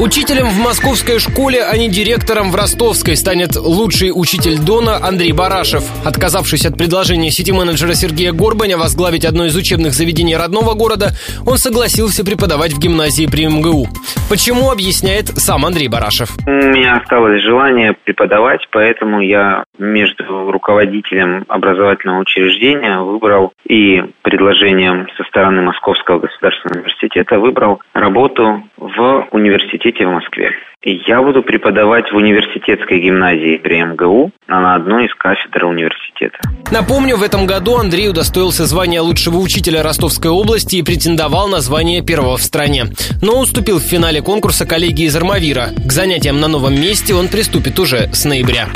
Учителем в московской школе, а не директором в ростовской станет лучший учитель Дона Андрей Барашев. Отказавшись от предложения сети-менеджера Сергея Горбаня возглавить одно из учебных заведений родного города, он согласился преподавать в гимназии при МГУ. Почему, объясняет сам Андрей Барашев. У меня осталось желание преподавать, поэтому я между руководителем образовательного учреждения выбрал и предложением со стороны Московского государственного университета выбрал работу в университете в Москве. Я буду преподавать в университетской гимназии при МГУ, а на одной из кафедр университета. Напомню, в этом году Андрей удостоился звания лучшего учителя Ростовской области и претендовал на звание первого в стране. Но уступил в финале конкурса коллеги из Армавира. К занятиям на новом месте он приступит уже с ноября.